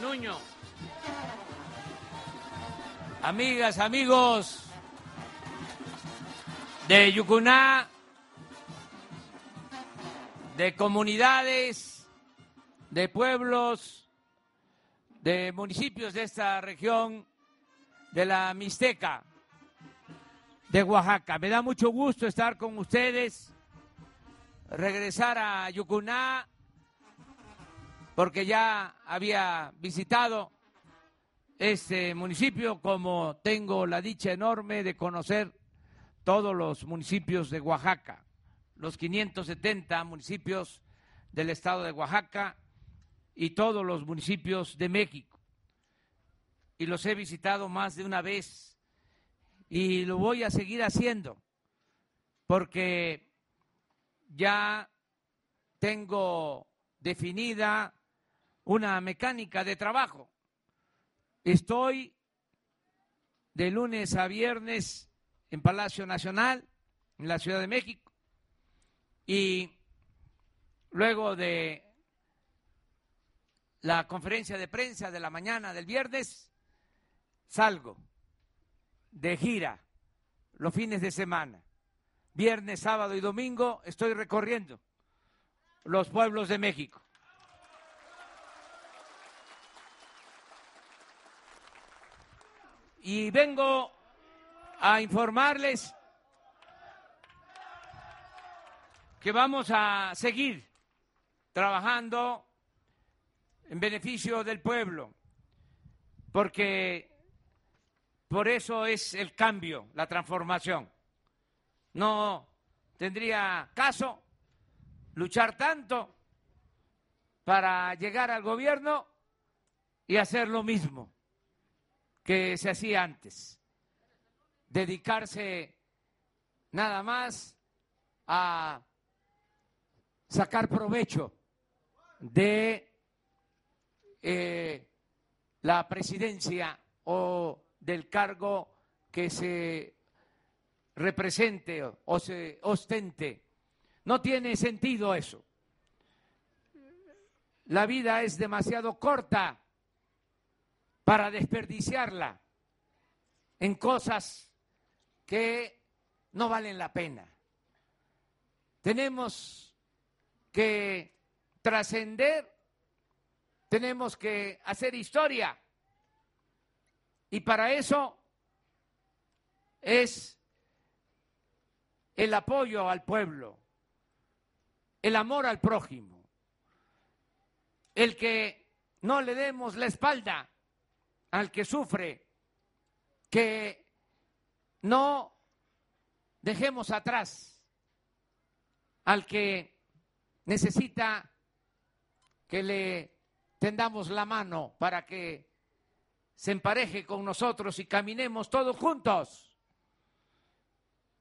Nuño. Amigas, amigos de Yucuná, de comunidades, de pueblos, de municipios de esta región, de la Mixteca, de Oaxaca. Me da mucho gusto estar con ustedes, regresar a Yucuná, porque ya había visitado este municipio, como tengo la dicha enorme de conocer todos los municipios de Oaxaca, los 570 municipios del estado de Oaxaca y todos los municipios de México. Y los he visitado más de una vez y lo voy a seguir haciendo porque ya tengo definida una mecánica de trabajo. Estoy de lunes a viernes en Palacio Nacional, en la Ciudad de México, y luego de la conferencia de prensa de la mañana del viernes, salgo de gira los fines de semana. Viernes, sábado y domingo estoy recorriendo los pueblos de México. Y vengo a informarles que vamos a seguir trabajando en beneficio del pueblo, porque por eso es el cambio, la transformación. No tendría caso luchar tanto para llegar al gobierno y hacer lo mismo que se hacía antes. Dedicarse nada más a sacar provecho de eh, la presidencia o del cargo que se represente o se ostente. No tiene sentido eso. La vida es demasiado corta para desperdiciarla en cosas que no valen la pena. Tenemos que trascender, tenemos que hacer historia. Y para eso es el apoyo al pueblo, el amor al prójimo, el que no le demos la espalda al que sufre, que no dejemos atrás al que necesita que le tendamos la mano para que se empareje con nosotros y caminemos todos juntos.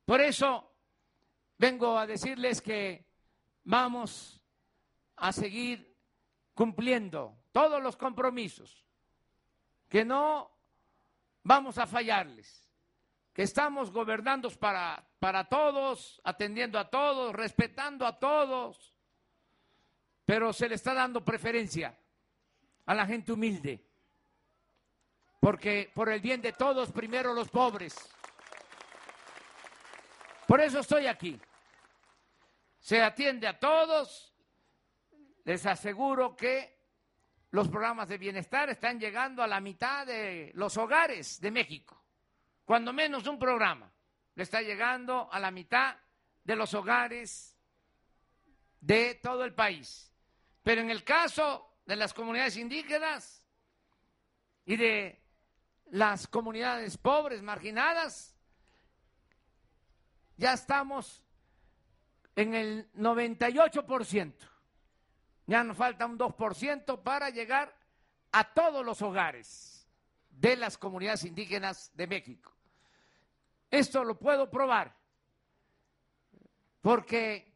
Por eso vengo a decirles que vamos a seguir cumpliendo todos los compromisos, que no vamos a fallarles, que estamos gobernando para, para todos, atendiendo a todos, respetando a todos, pero se le está dando preferencia a la gente humilde porque por el bien de todos, primero los pobres. Por eso estoy aquí. Se atiende a todos. Les aseguro que los programas de bienestar están llegando a la mitad de los hogares de México. Cuando menos un programa le está llegando a la mitad de los hogares de todo el país. Pero en el caso de las comunidades indígenas y de las comunidades pobres, marginadas. Ya estamos en el 98%. Ya nos falta un 2% para llegar a todos los hogares de las comunidades indígenas de México. Esto lo puedo probar porque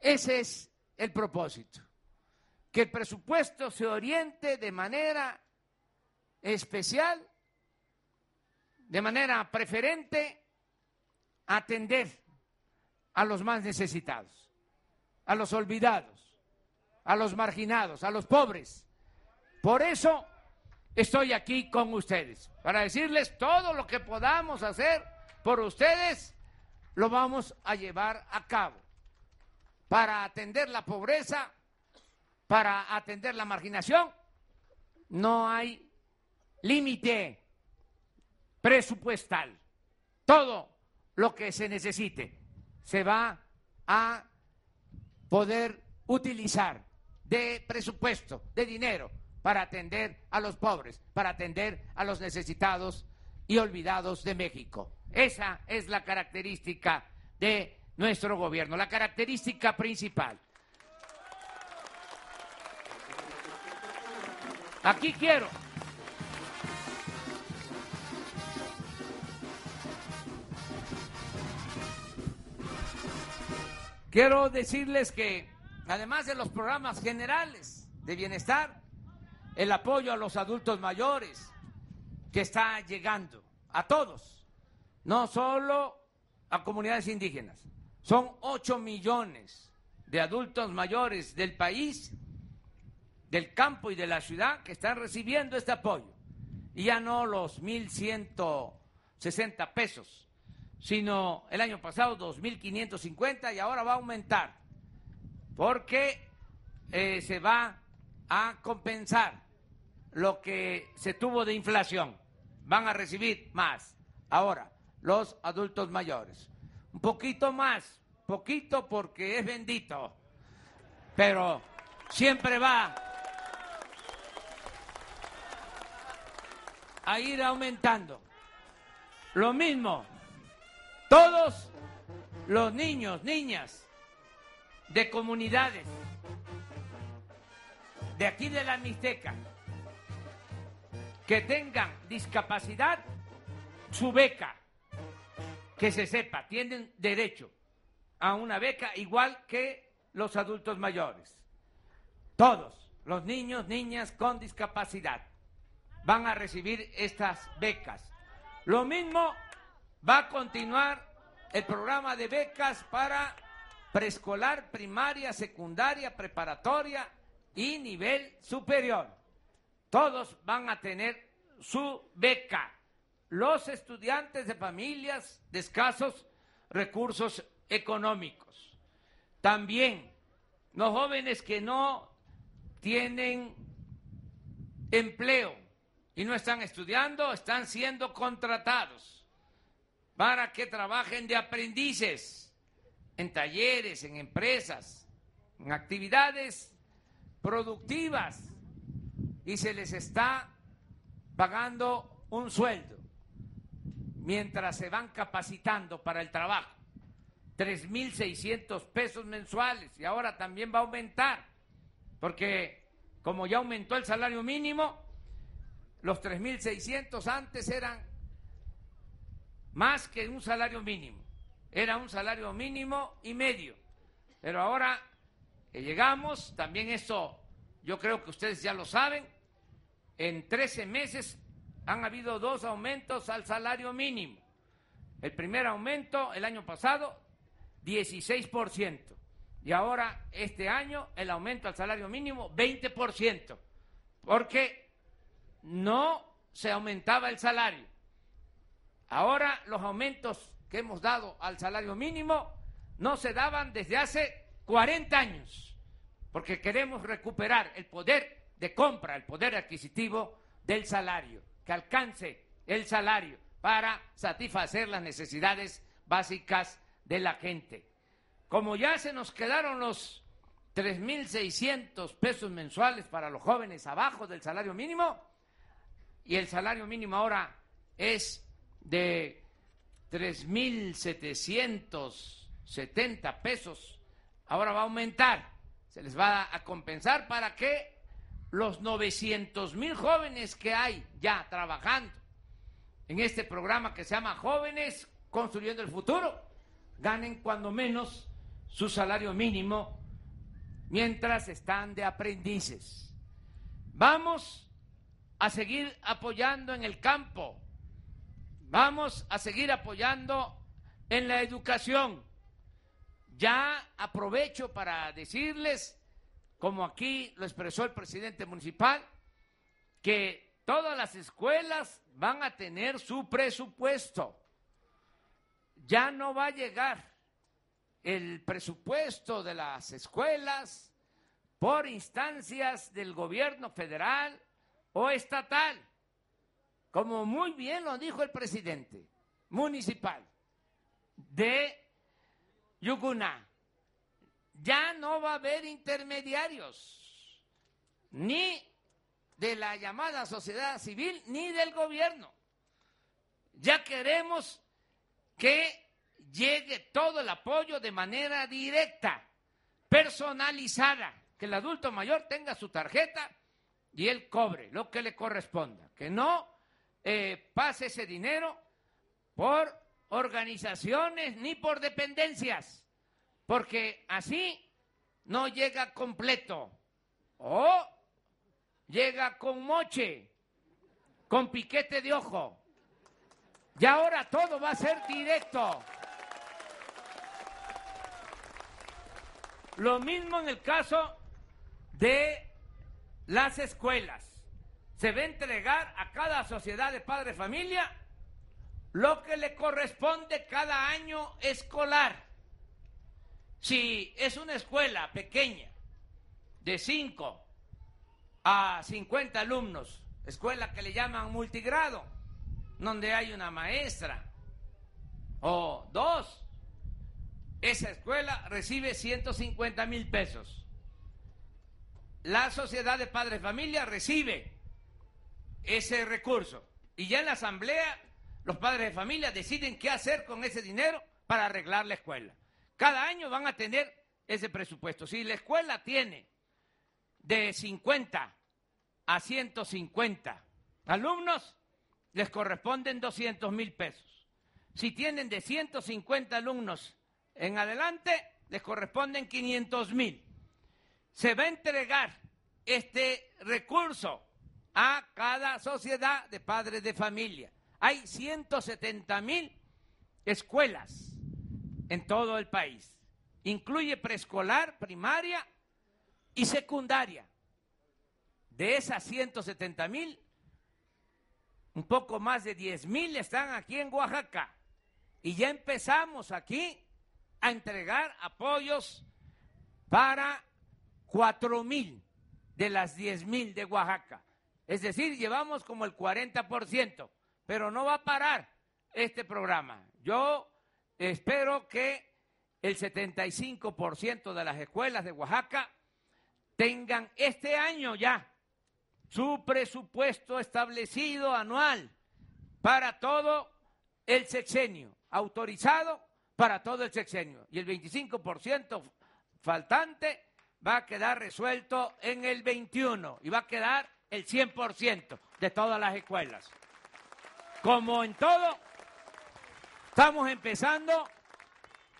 ese es el propósito, que el presupuesto se oriente de manera especial de manera preferente atender a los más necesitados, a los olvidados, a los marginados, a los pobres. Por eso estoy aquí con ustedes para decirles todo lo que podamos hacer por ustedes, lo vamos a llevar a cabo para atender la pobreza, para atender la marginación. No hay límite presupuestal. Todo lo que se necesite se va a poder utilizar de presupuesto, de dinero, para atender a los pobres, para atender a los necesitados y olvidados de México. Esa es la característica de nuestro gobierno, la característica principal. Aquí quiero Quiero decirles que, además de los programas generales de bienestar, el apoyo a los adultos mayores, que está llegando a todos, no solo a comunidades indígenas, son 8 millones de adultos mayores del país, del campo y de la ciudad que están recibiendo este apoyo. Y ya no los 1.160 pesos sino el año pasado 2.550 y ahora va a aumentar porque eh, se va a compensar lo que se tuvo de inflación. Van a recibir más ahora los adultos mayores. Un poquito más, poquito porque es bendito, pero siempre va a ir aumentando. Lo mismo todos los niños, niñas de comunidades de aquí de la Mixteca que tengan discapacidad, su beca, que se sepa, tienen derecho a una beca igual que los adultos mayores. Todos los niños, niñas con discapacidad van a recibir estas becas. Lo mismo va a continuar el programa de becas para preescolar, primaria, secundaria, preparatoria y nivel superior. Todos van a tener su beca. Los estudiantes de familias de escasos recursos económicos. También los jóvenes que no tienen empleo y no están estudiando, están siendo contratados para que trabajen de aprendices en talleres, en empresas, en actividades productivas y se les está pagando un sueldo mientras se van capacitando para el trabajo. 3.600 pesos mensuales y ahora también va a aumentar, porque como ya aumentó el salario mínimo, los 3.600 antes eran más que un salario mínimo. Era un salario mínimo y medio. Pero ahora que llegamos, también eso yo creo que ustedes ya lo saben, en 13 meses han habido dos aumentos al salario mínimo. El primer aumento el año pasado, 16%. Y ahora, este año, el aumento al salario mínimo, 20%. Porque no se aumentaba el salario. Ahora los aumentos que hemos dado al salario mínimo no se daban desde hace 40 años, porque queremos recuperar el poder de compra, el poder adquisitivo del salario, que alcance el salario para satisfacer las necesidades básicas de la gente. Como ya se nos quedaron los 3.600 pesos mensuales para los jóvenes abajo del salario mínimo, y el salario mínimo ahora es de 3.770 pesos, ahora va a aumentar, se les va a compensar para que los 900 mil jóvenes que hay ya trabajando en este programa que se llama Jóvenes Construyendo el Futuro, ganen cuando menos su salario mínimo mientras están de aprendices. Vamos a seguir apoyando en el campo Vamos a seguir apoyando en la educación. Ya aprovecho para decirles, como aquí lo expresó el presidente municipal, que todas las escuelas van a tener su presupuesto. Ya no va a llegar el presupuesto de las escuelas por instancias del gobierno federal o estatal, como muy bien lo dijo el presidente municipal de Yucuná. Ya no va a haber intermediarios, ni de la llamada sociedad civil, ni del gobierno. Ya queremos que llegue todo el apoyo de manera directa, personalizada, que el adulto mayor tenga su tarjeta y él cobre lo que le corresponda, que no eh, pase ese dinero por organizaciones ni por dependencias, porque así no llega completo o llega con moche, con piquete de ojo. Y ahora todo va a ser directo. Lo mismo en el caso de las escuelas. Se va a entregar a cada sociedad de padre familia lo que le corresponde cada año escolar. Si es una escuela pequeña, de 5 a 50 alumnos, escuela que le llaman multigrado, donde hay una maestra o dos, esa escuela recibe 150 mil pesos. La sociedad de padres de familia recibe ese recurso. Y ya en la asamblea los padres de familia deciden qué hacer con ese dinero para arreglar la escuela. Cada año van a tener ese presupuesto. Si la escuela tiene de 50 a 150 alumnos, les corresponden 200 mil pesos. Si tienen de 150 alumnos en adelante les corresponden 500 mil. Se va a entregar este recurso a cada sociedad de padres de familia. Hay 170 mil escuelas en todo el país. Incluye preescolar, primaria y secundaria. De esas 170 mil, un poco más de 10 mil están aquí en Oaxaca. Y ya empezamos aquí a entregar apoyos para cuatro mil de las diez mil de Oaxaca. Es decir, llevamos como el 40%, pero no va a parar este programa. Yo espero que el 75% de las escuelas de Oaxaca tengan este año ya su presupuesto establecido anual para todo el sexenio, autorizado para todo el sexenio. Y el 25% faltante va a quedar resuelto en el 21 y va a quedar el 100% de todas las escuelas. Como en todo, estamos empezando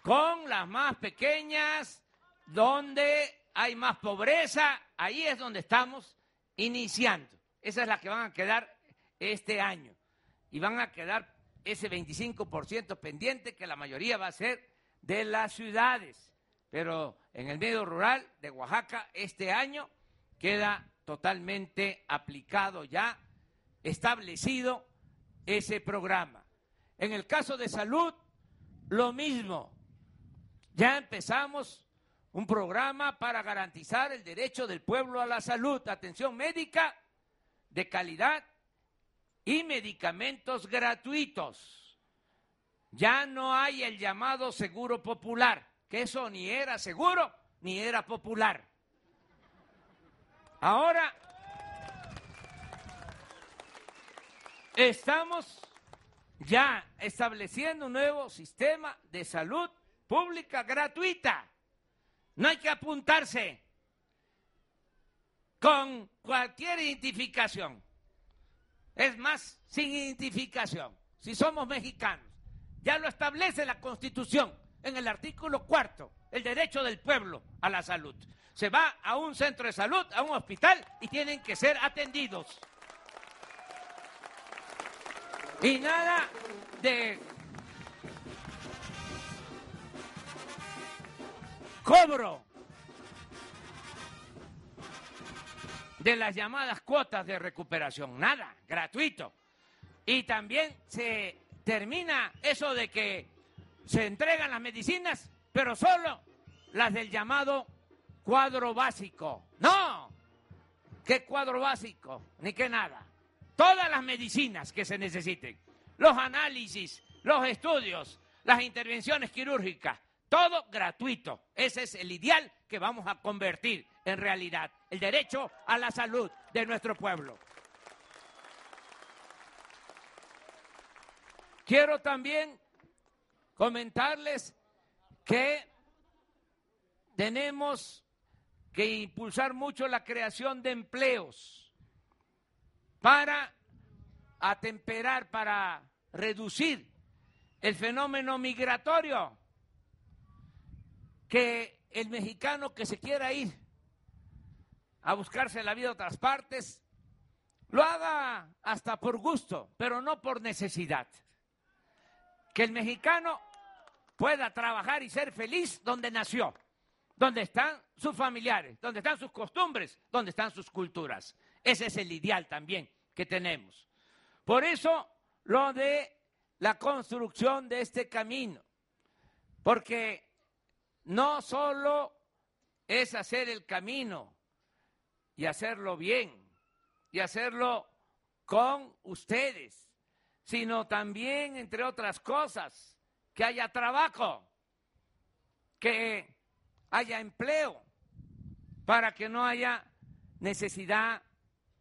con las más pequeñas, donde hay más pobreza, ahí es donde estamos iniciando. Esas es las que van a quedar este año. Y van a quedar ese 25% pendiente que la mayoría va a ser de las ciudades. Pero en el medio rural de Oaxaca este año queda totalmente aplicado ya, establecido ese programa. En el caso de salud, lo mismo. Ya empezamos un programa para garantizar el derecho del pueblo a la salud, atención médica de calidad y medicamentos gratuitos. Ya no hay el llamado seguro popular, que eso ni era seguro ni era popular. Ahora estamos ya estableciendo un nuevo sistema de salud pública gratuita. No hay que apuntarse con cualquier identificación. Es más, sin identificación, si somos mexicanos. Ya lo establece la Constitución en el artículo cuarto, el derecho del pueblo a la salud. Se va a un centro de salud, a un hospital y tienen que ser atendidos. Y nada de cobro de las llamadas cuotas de recuperación. Nada, gratuito. Y también se termina eso de que se entregan las medicinas, pero solo las del llamado cuadro básico. No, ¿qué cuadro básico? Ni qué nada. Todas las medicinas que se necesiten, los análisis, los estudios, las intervenciones quirúrgicas, todo gratuito. Ese es el ideal que vamos a convertir en realidad, el derecho a la salud de nuestro pueblo. Quiero también comentarles que tenemos que impulsar mucho la creación de empleos para atemperar, para reducir el fenómeno migratorio, que el mexicano que se quiera ir a buscarse la vida a otras partes, lo haga hasta por gusto, pero no por necesidad. Que el mexicano pueda trabajar y ser feliz donde nació, donde están sus familiares, donde están sus costumbres, donde están sus culturas. Ese es el ideal también que tenemos. Por eso lo de la construcción de este camino, porque no solo es hacer el camino y hacerlo bien y hacerlo con ustedes, sino también, entre otras cosas, que haya trabajo, que haya empleo, para que no haya necesidad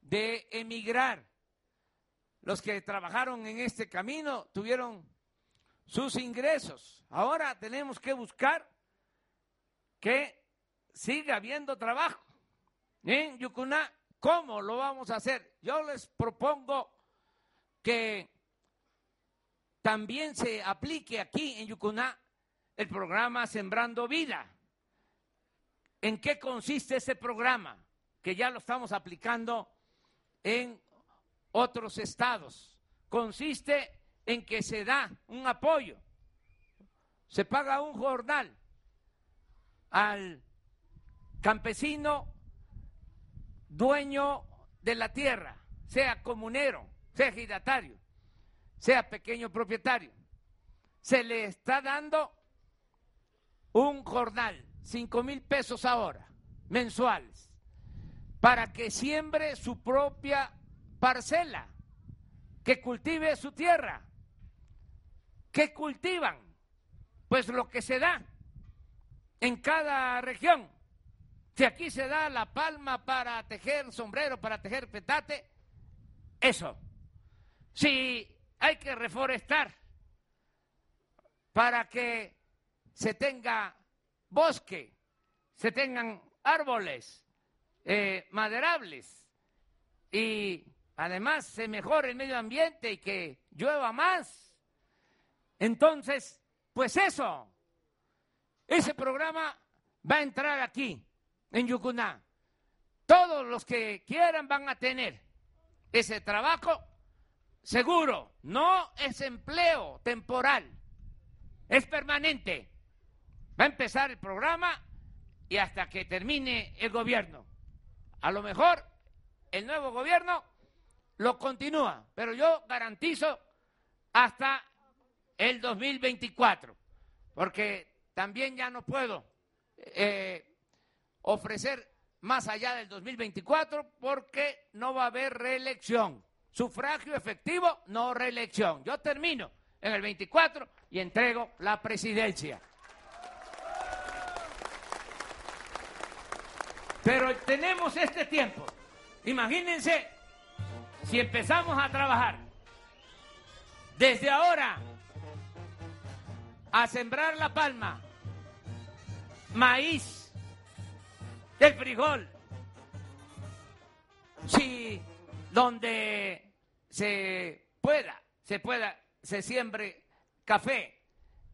de emigrar. Los que trabajaron en este camino tuvieron sus ingresos. Ahora tenemos que buscar que siga habiendo trabajo en Yucuná. ¿Cómo lo vamos a hacer? Yo les propongo que también se aplique aquí en Yucuná el programa Sembrando Vida. ¿En qué consiste ese programa? Que ya lo estamos aplicando en otros estados. Consiste en que se da un apoyo, se paga un jornal al campesino dueño de la tierra, sea comunero, sea ejidatario, sea pequeño propietario. Se le está dando un jornal, cinco mil pesos ahora, mensuales, para que siembre su propia parcela, que cultive su tierra. ¿Qué cultivan? Pues lo que se da en cada región. Si aquí se da la palma para tejer sombrero, para tejer petate, eso. Si hay que reforestar para que se tenga bosque, se tengan árboles eh, maderables y además se mejore el medio ambiente y que llueva más. Entonces, pues eso, ese programa va a entrar aquí, en Yucuná. Todos los que quieran van a tener ese trabajo seguro. No es empleo temporal, es permanente. Va a empezar el programa y hasta que termine el gobierno. A lo mejor el nuevo gobierno lo continúa, pero yo garantizo hasta el 2024, porque también ya no puedo eh, ofrecer más allá del 2024 porque no va a haber reelección. Sufragio efectivo, no reelección. Yo termino en el 24 y entrego la presidencia. Pero tenemos este tiempo. Imagínense si empezamos a trabajar desde ahora a sembrar la palma maíz, el frijol. Si donde se pueda, se pueda, se siembre café,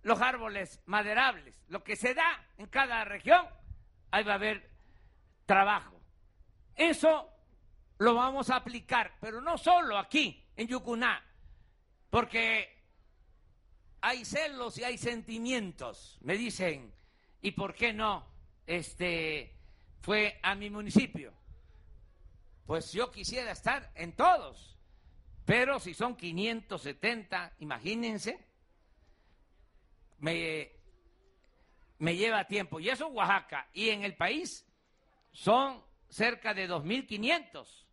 los árboles maderables, lo que se da en cada región, ahí va a haber trabajo. Eso lo vamos a aplicar, pero no solo aquí, en Yucuná, porque hay celos y hay sentimientos. Me dicen, ¿Y por qué no? Este fue a mi municipio. Pues yo quisiera estar en todos. Pero si son 570, imagínense, me, me lleva tiempo. Y eso Oaxaca. Y en el país son cerca de 2.500.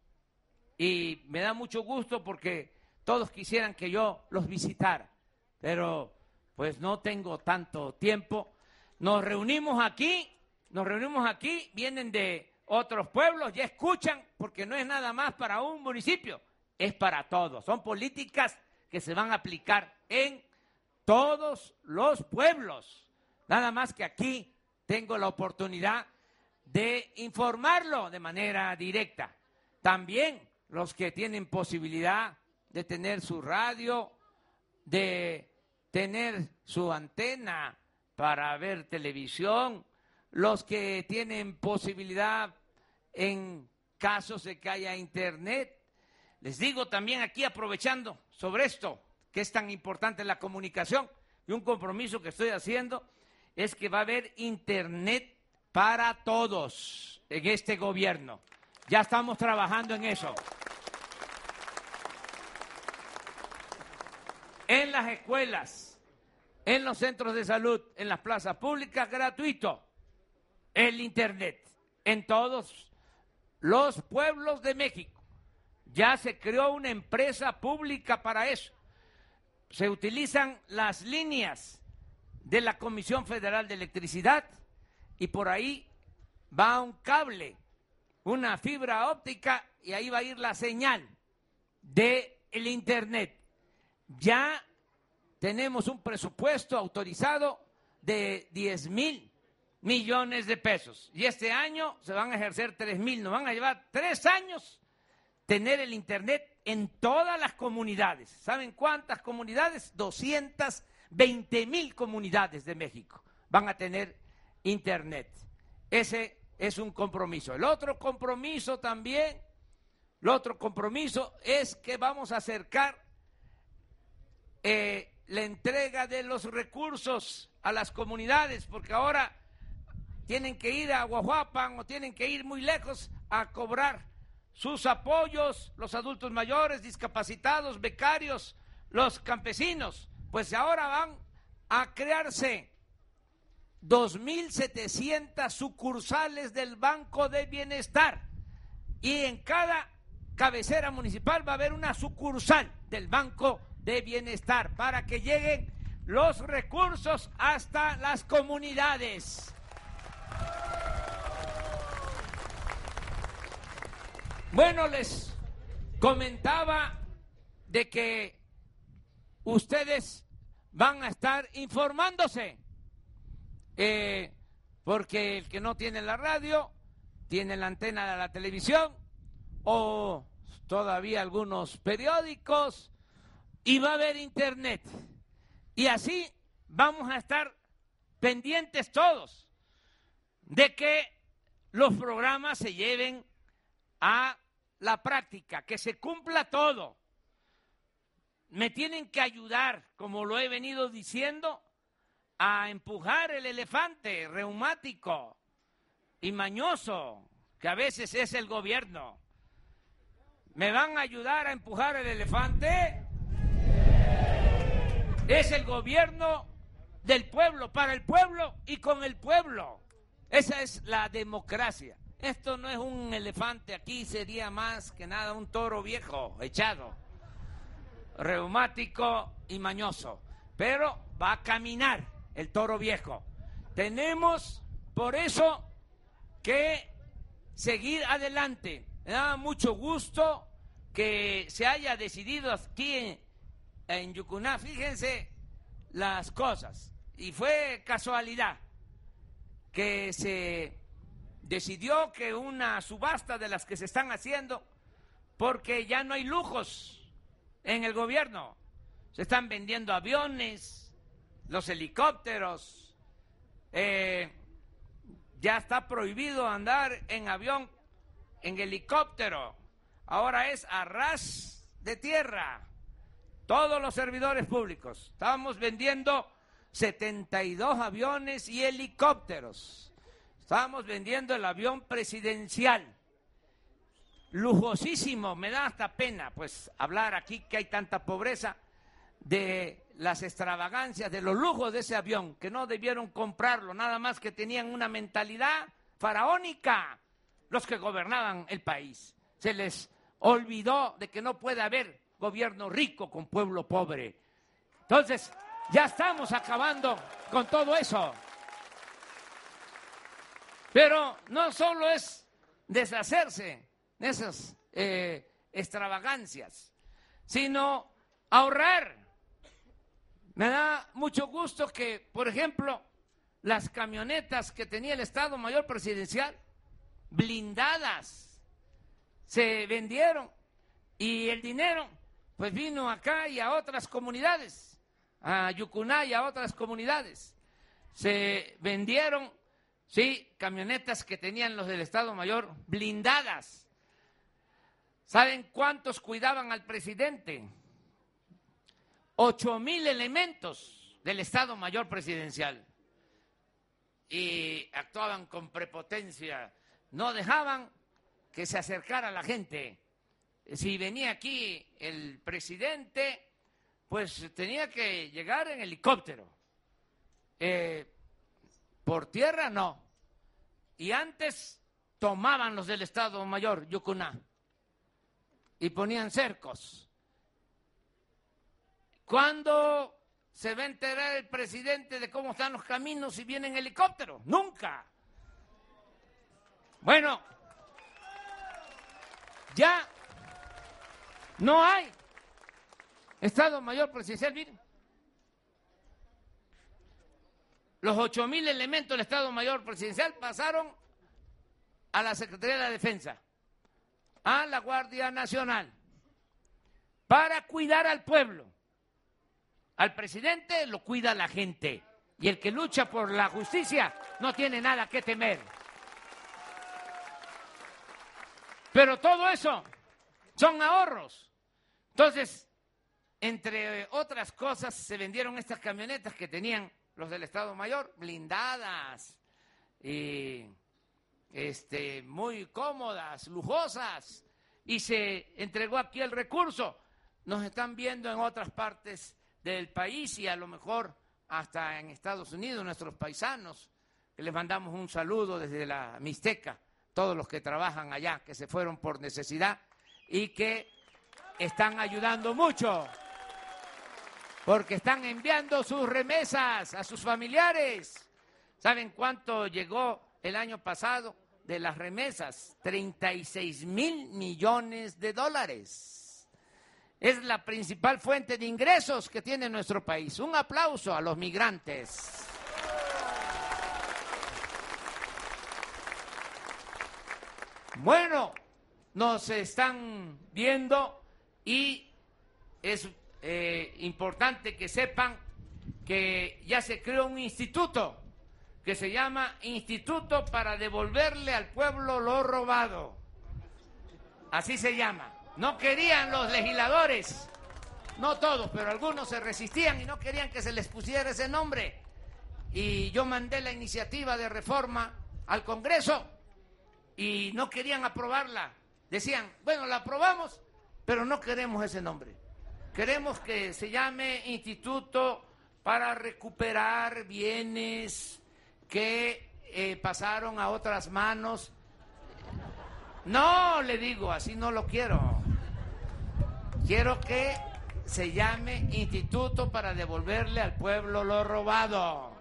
Y me da mucho gusto porque todos quisieran que yo los visitara. Pero pues no tengo tanto tiempo. Nos reunimos aquí, nos reunimos aquí, vienen de otros pueblos, ya escuchan, porque no es nada más para un municipio, es para todos. Son políticas que se van a aplicar en todos los pueblos. Nada más que aquí tengo la oportunidad de informarlo de manera directa. También los que tienen posibilidad de tener su radio, de tener su antena para ver televisión, los que tienen posibilidad en casos de que haya internet. Les digo también aquí aprovechando sobre esto, que es tan importante la comunicación y un compromiso que estoy haciendo, es que va a haber internet para todos en este gobierno. Ya estamos trabajando en eso. En las escuelas, en los centros de salud, en las plazas públicas, gratuito. El internet. En todos los pueblos de México. Ya se creó una empresa pública para eso. Se utilizan las líneas de la Comisión Federal de Electricidad y por ahí va un cable, una fibra óptica y ahí va a ir la señal del el Internet. Ya tenemos un presupuesto autorizado de 10 mil millones de pesos y este año se van a ejercer 3 mil, nos van a llevar tres años tener el Internet en todas las comunidades. ¿Saben cuántas comunidades? 220 mil comunidades de México van a tener Internet. Ese es un compromiso. El otro compromiso también, el otro compromiso es que vamos a acercar eh, la entrega de los recursos a las comunidades, porque ahora tienen que ir a Guajuapan o tienen que ir muy lejos a cobrar sus apoyos, los adultos mayores, discapacitados, becarios, los campesinos, pues ahora van a crearse 2.700 sucursales del Banco de Bienestar y en cada cabecera municipal va a haber una sucursal del Banco de Bienestar para que lleguen los recursos hasta las comunidades. Bueno, les comentaba de que ustedes van a estar informándose, eh, porque el que no tiene la radio, tiene la antena de la televisión o todavía algunos periódicos y va a haber internet. Y así vamos a estar pendientes todos de que los programas se lleven a la práctica, que se cumpla todo. Me tienen que ayudar, como lo he venido diciendo, a empujar el elefante reumático y mañoso, que a veces es el gobierno. ¿Me van a ayudar a empujar el elefante? Es el gobierno del pueblo, para el pueblo y con el pueblo. Esa es la democracia. Esto no es un elefante, aquí sería más que nada un toro viejo, echado, reumático y mañoso. Pero va a caminar el toro viejo. Tenemos por eso que seguir adelante. Me da mucho gusto que se haya decidido aquí en, en Yucuná. Fíjense las cosas. Y fue casualidad que se decidió que una subasta de las que se están haciendo, porque ya no hay lujos en el gobierno, se están vendiendo aviones, los helicópteros, eh, ya está prohibido andar en avión, en helicóptero, ahora es a ras de tierra, todos los servidores públicos, estamos vendiendo 72 aviones y helicópteros Estábamos vendiendo el avión presidencial. lujosísimo, me da hasta pena pues hablar aquí que hay tanta pobreza de las extravagancias, de los lujos de ese avión, que no debieron comprarlo, nada más que tenían una mentalidad faraónica los que gobernaban el país. Se les olvidó de que no puede haber gobierno rico con pueblo pobre. Entonces, ya estamos acabando con todo eso. Pero no solo es deshacerse de esas eh, extravagancias, sino ahorrar. Me da mucho gusto que, por ejemplo, las camionetas que tenía el Estado Mayor Presidencial, blindadas, se vendieron y el dinero pues vino acá y a otras comunidades, a Yucuná y a otras comunidades. Se vendieron Sí, camionetas que tenían los del Estado Mayor blindadas. ¿Saben cuántos cuidaban al presidente? Ocho mil elementos del Estado Mayor Presidencial. Y actuaban con prepotencia. No dejaban que se acercara la gente. Si venía aquí el presidente, pues tenía que llegar en helicóptero. Eh, por tierra no. Y antes tomaban los del Estado Mayor, Yucuná, y ponían cercos. ¿Cuándo se va a enterar el presidente de cómo están los caminos si viene en helicóptero? Nunca. Bueno, ya no hay Estado Mayor Presidencial. Miren. Los ocho mil elementos del Estado Mayor Presidencial pasaron a la Secretaría de la Defensa, a la Guardia Nacional, para cuidar al pueblo. Al presidente lo cuida la gente y el que lucha por la justicia no tiene nada que temer. Pero todo eso son ahorros. Entonces, entre otras cosas, se vendieron estas camionetas que tenían los del Estado Mayor, blindadas, y este, muy cómodas, lujosas, y se entregó aquí el recurso. Nos están viendo en otras partes del país y a lo mejor hasta en Estados Unidos, nuestros paisanos, que les mandamos un saludo desde la Mixteca, todos los que trabajan allá, que se fueron por necesidad y que están ayudando mucho porque están enviando sus remesas a sus familiares. ¿Saben cuánto llegó el año pasado de las remesas? 36 mil millones de dólares. Es la principal fuente de ingresos que tiene nuestro país. Un aplauso a los migrantes. Bueno, nos están viendo y es eh, importante que sepan que ya se creó un instituto que se llama Instituto para devolverle al pueblo lo robado. Así se llama. No querían los legisladores, no todos, pero algunos se resistían y no querían que se les pusiera ese nombre. Y yo mandé la iniciativa de reforma al Congreso y no querían aprobarla. Decían, bueno, la aprobamos, pero no queremos ese nombre. Queremos que se llame Instituto para recuperar bienes que eh, pasaron a otras manos. No, le digo, así no lo quiero. Quiero que se llame Instituto para devolverle al pueblo lo robado.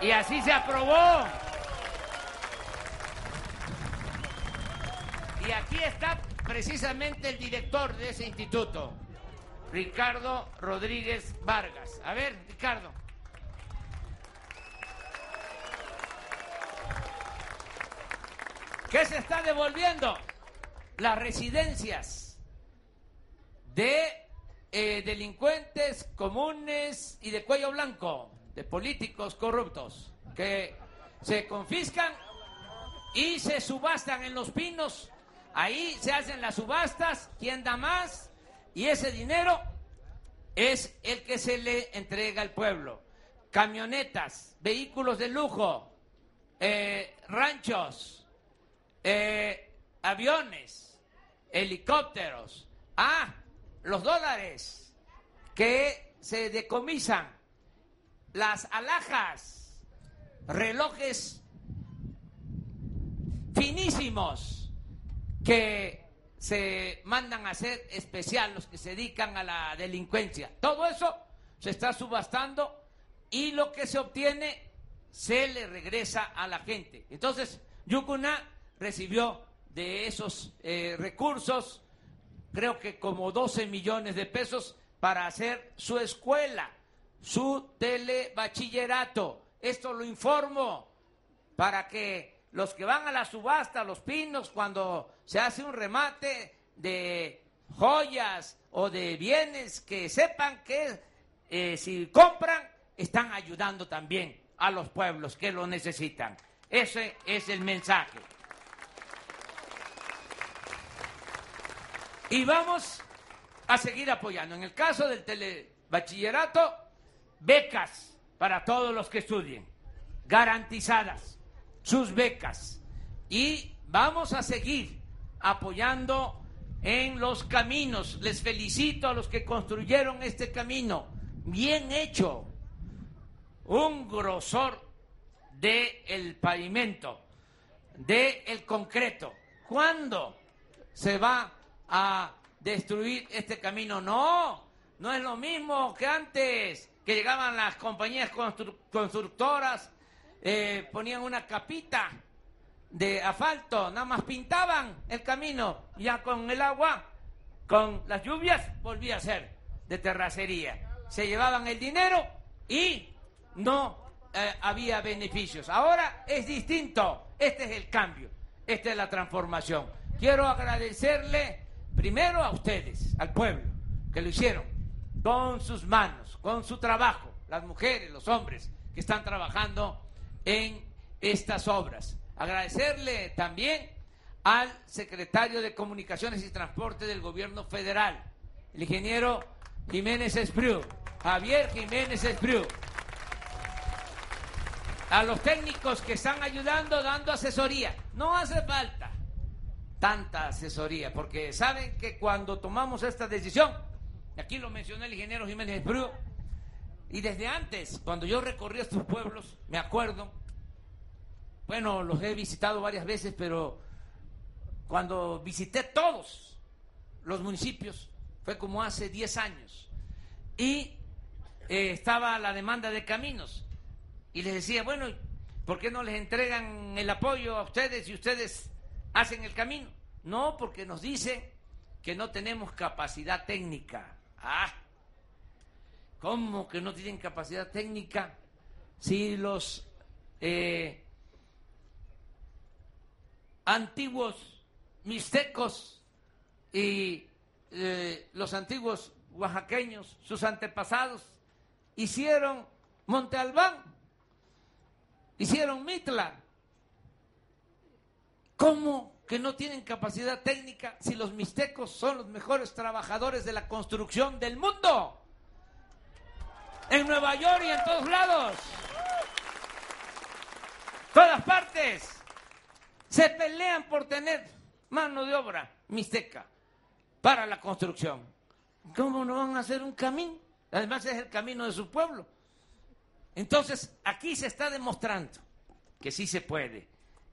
Y así se aprobó. Y aquí está precisamente el director de ese instituto. Ricardo Rodríguez Vargas. A ver, Ricardo. ¿Qué se está devolviendo? Las residencias de eh, delincuentes comunes y de cuello blanco, de políticos corruptos, que se confiscan y se subastan en los pinos. Ahí se hacen las subastas, quién da más, y ese dinero es el que se le entrega al pueblo. Camionetas, vehículos de lujo, eh, ranchos, eh, aviones, helicópteros, a los dólares que se decomisan, las alhajas, relojes finísimos que se mandan a hacer especial los que se dedican a la delincuencia. Todo eso se está subastando y lo que se obtiene se le regresa a la gente. Entonces, Yucuna recibió de esos eh, recursos, creo que como 12 millones de pesos para hacer su escuela, su telebachillerato. Esto lo informo para que los que van a la subasta, los pinos, cuando se hace un remate de joyas o de bienes, que sepan que eh, si compran, están ayudando también a los pueblos que lo necesitan. Ese es el mensaje. Y vamos a seguir apoyando. En el caso del telebachillerato, becas para todos los que estudien, garantizadas sus becas. Y vamos a seguir apoyando en los caminos. Les felicito a los que construyeron este camino. Bien hecho. Un grosor del el pavimento, del el concreto. ¿Cuándo se va a destruir este camino? No, no es lo mismo que antes, que llegaban las compañías constructoras, eh, ponían una capita de asfalto, nada más pintaban el camino, ya con el agua, con las lluvias, volvía a ser de terracería. Se llevaban el dinero y no eh, había beneficios. Ahora es distinto. Este es el cambio. Esta es la transformación. Quiero agradecerle primero a ustedes, al pueblo, que lo hicieron con sus manos, con su trabajo, las mujeres, los hombres que están trabajando en estas obras. Agradecerle también al secretario de Comunicaciones y Transporte del Gobierno Federal, el ingeniero Jiménez Espriu, Javier Jiménez Espriu a los técnicos que están ayudando dando asesoría. No hace falta tanta asesoría, porque saben que cuando tomamos esta decisión, aquí lo mencionó el ingeniero Jiménez Bru, y desde antes, cuando yo recorrí estos pueblos, me acuerdo, bueno, los he visitado varias veces, pero cuando visité todos los municipios, fue como hace 10 años, y eh, estaba la demanda de caminos y les decía, bueno, ¿por qué no les entregan el apoyo a ustedes y ustedes hacen el camino? No, porque nos dicen que no tenemos capacidad técnica. Ah, ¿cómo que no tienen capacidad técnica si los eh, antiguos mixtecos y eh, los antiguos oaxaqueños, sus antepasados, hicieron Monte Albán? hicieron Mitla. ¿Cómo que no tienen capacidad técnica si los mixtecos son los mejores trabajadores de la construcción del mundo? En Nueva York y en todos lados. Todas partes. Se pelean por tener mano de obra mixteca para la construcción. ¿Cómo no van a hacer un camino? Además es el camino de su pueblo. Entonces, aquí se está demostrando que sí se puede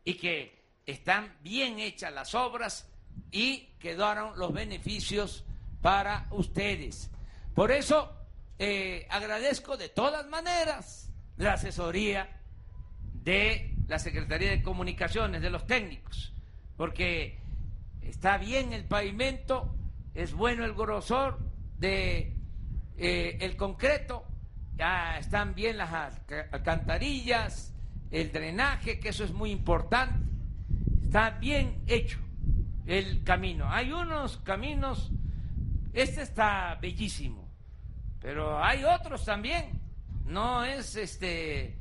y que están bien hechas las obras y quedaron los beneficios para ustedes. Por eso, eh, agradezco de todas maneras la asesoría de la Secretaría de Comunicaciones, de los técnicos, porque está bien el pavimento, es bueno el grosor de eh, el concreto, ya están bien las alcantarillas, el drenaje, que eso es muy importante. Está bien hecho el camino. Hay unos caminos, este está bellísimo, pero hay otros también. No es este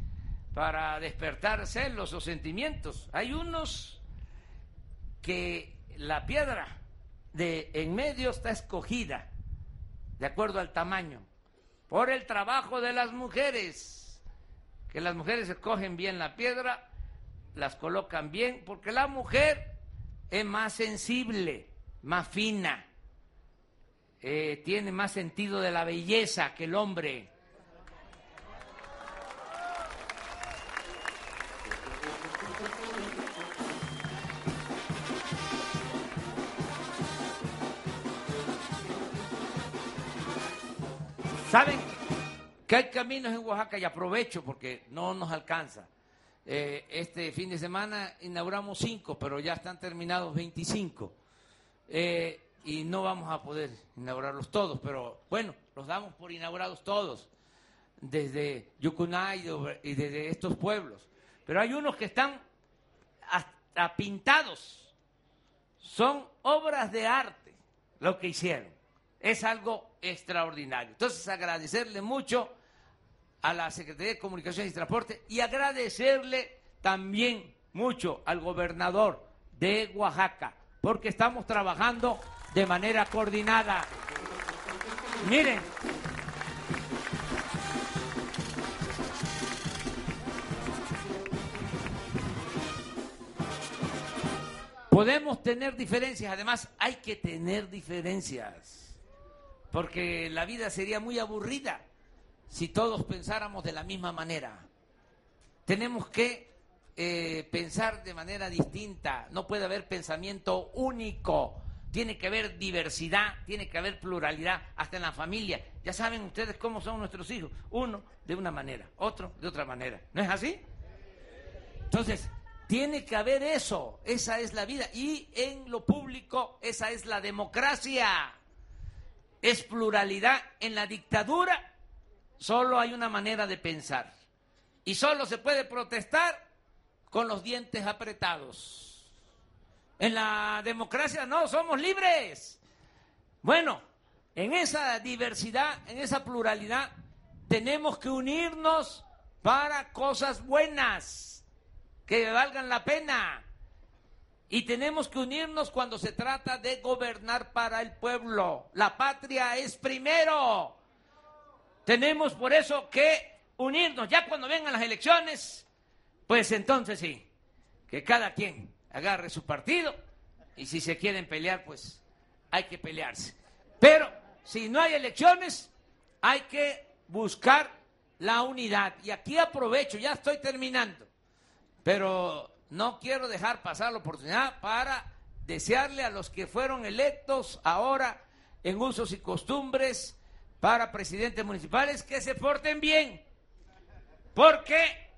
para despertar celos o sentimientos. Hay unos que la piedra de en medio está escogida de acuerdo al tamaño por el trabajo de las mujeres, que las mujeres escogen bien la piedra, las colocan bien, porque la mujer es más sensible más fina, eh, tiene más sentido de la belleza que el hombre. ¿Saben que hay caminos en Oaxaca? Y aprovecho porque no nos alcanza. Eh, este fin de semana inauguramos cinco, pero ya están terminados 25. Eh, y no vamos a poder inaugurarlos todos, pero bueno, los damos por inaugurados todos, desde Yucunay y desde estos pueblos. Pero hay unos que están hasta pintados. Son obras de arte lo que hicieron. Es algo extraordinario. Entonces, agradecerle mucho a la Secretaría de Comunicaciones y Transporte y agradecerle también mucho al gobernador de Oaxaca, porque estamos trabajando de manera coordinada. Miren, podemos tener diferencias, además hay que tener diferencias, porque la vida sería muy aburrida si todos pensáramos de la misma manera. Tenemos que eh, pensar de manera distinta, no puede haber pensamiento único, tiene que haber diversidad, tiene que haber pluralidad, hasta en la familia. Ya saben ustedes cómo son nuestros hijos, uno de una manera, otro de otra manera. ¿No es así? Entonces, tiene que haber eso, esa es la vida. Y en lo público, esa es la democracia. Es pluralidad. En la dictadura Solo hay una manera de pensar. Y solo se puede protestar con los dientes apretados. En la democracia no, somos libres. Bueno, en esa diversidad, en esa pluralidad, tenemos que unirnos para cosas buenas, que valgan la pena. Y tenemos que unirnos cuando se trata de gobernar para el pueblo. La patria es primero. Tenemos por eso que unirnos. Ya cuando vengan las elecciones, pues entonces sí, que cada quien agarre su partido y si se quieren pelear, pues hay que pelearse. Pero si no hay elecciones, hay que buscar la unidad. Y aquí aprovecho, ya estoy terminando, pero no quiero dejar pasar la oportunidad para desearle a los que fueron electos ahora en usos y costumbres para presidentes municipales que se porten bien, porque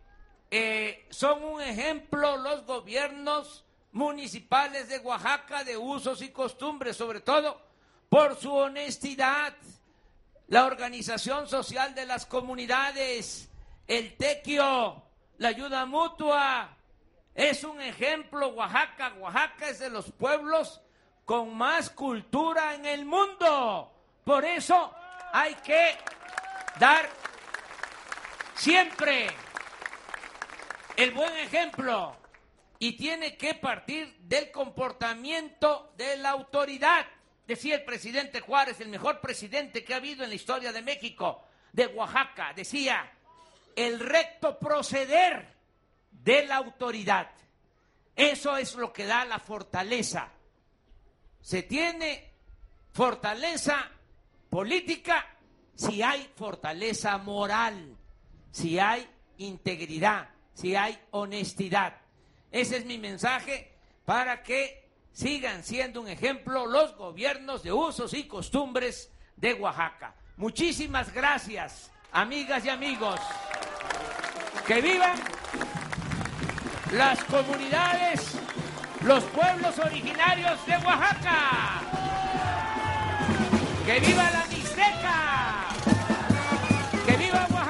eh, son un ejemplo los gobiernos municipales de Oaxaca de usos y costumbres, sobre todo por su honestidad, la organización social de las comunidades, el tequio, la ayuda mutua. Es un ejemplo Oaxaca. Oaxaca es de los pueblos con más cultura en el mundo. Por eso hay que dar siempre el buen ejemplo y tiene que partir del comportamiento de la autoridad. Decía el presidente Juárez, el mejor presidente que ha habido en la historia de México, de Oaxaca, decía, el recto proceder de la autoridad. Eso es lo que da la fortaleza. Se tiene fortaleza política si hay fortaleza moral, si hay integridad, si hay honestidad. Ese es mi mensaje para que sigan siendo un ejemplo los gobiernos de usos y costumbres de Oaxaca. Muchísimas gracias, amigas y amigos. Que vivan las comunidades, los pueblos originarios de Oaxaca. ¡Que viva la Mixteca! ¡Que viva Oaxaca!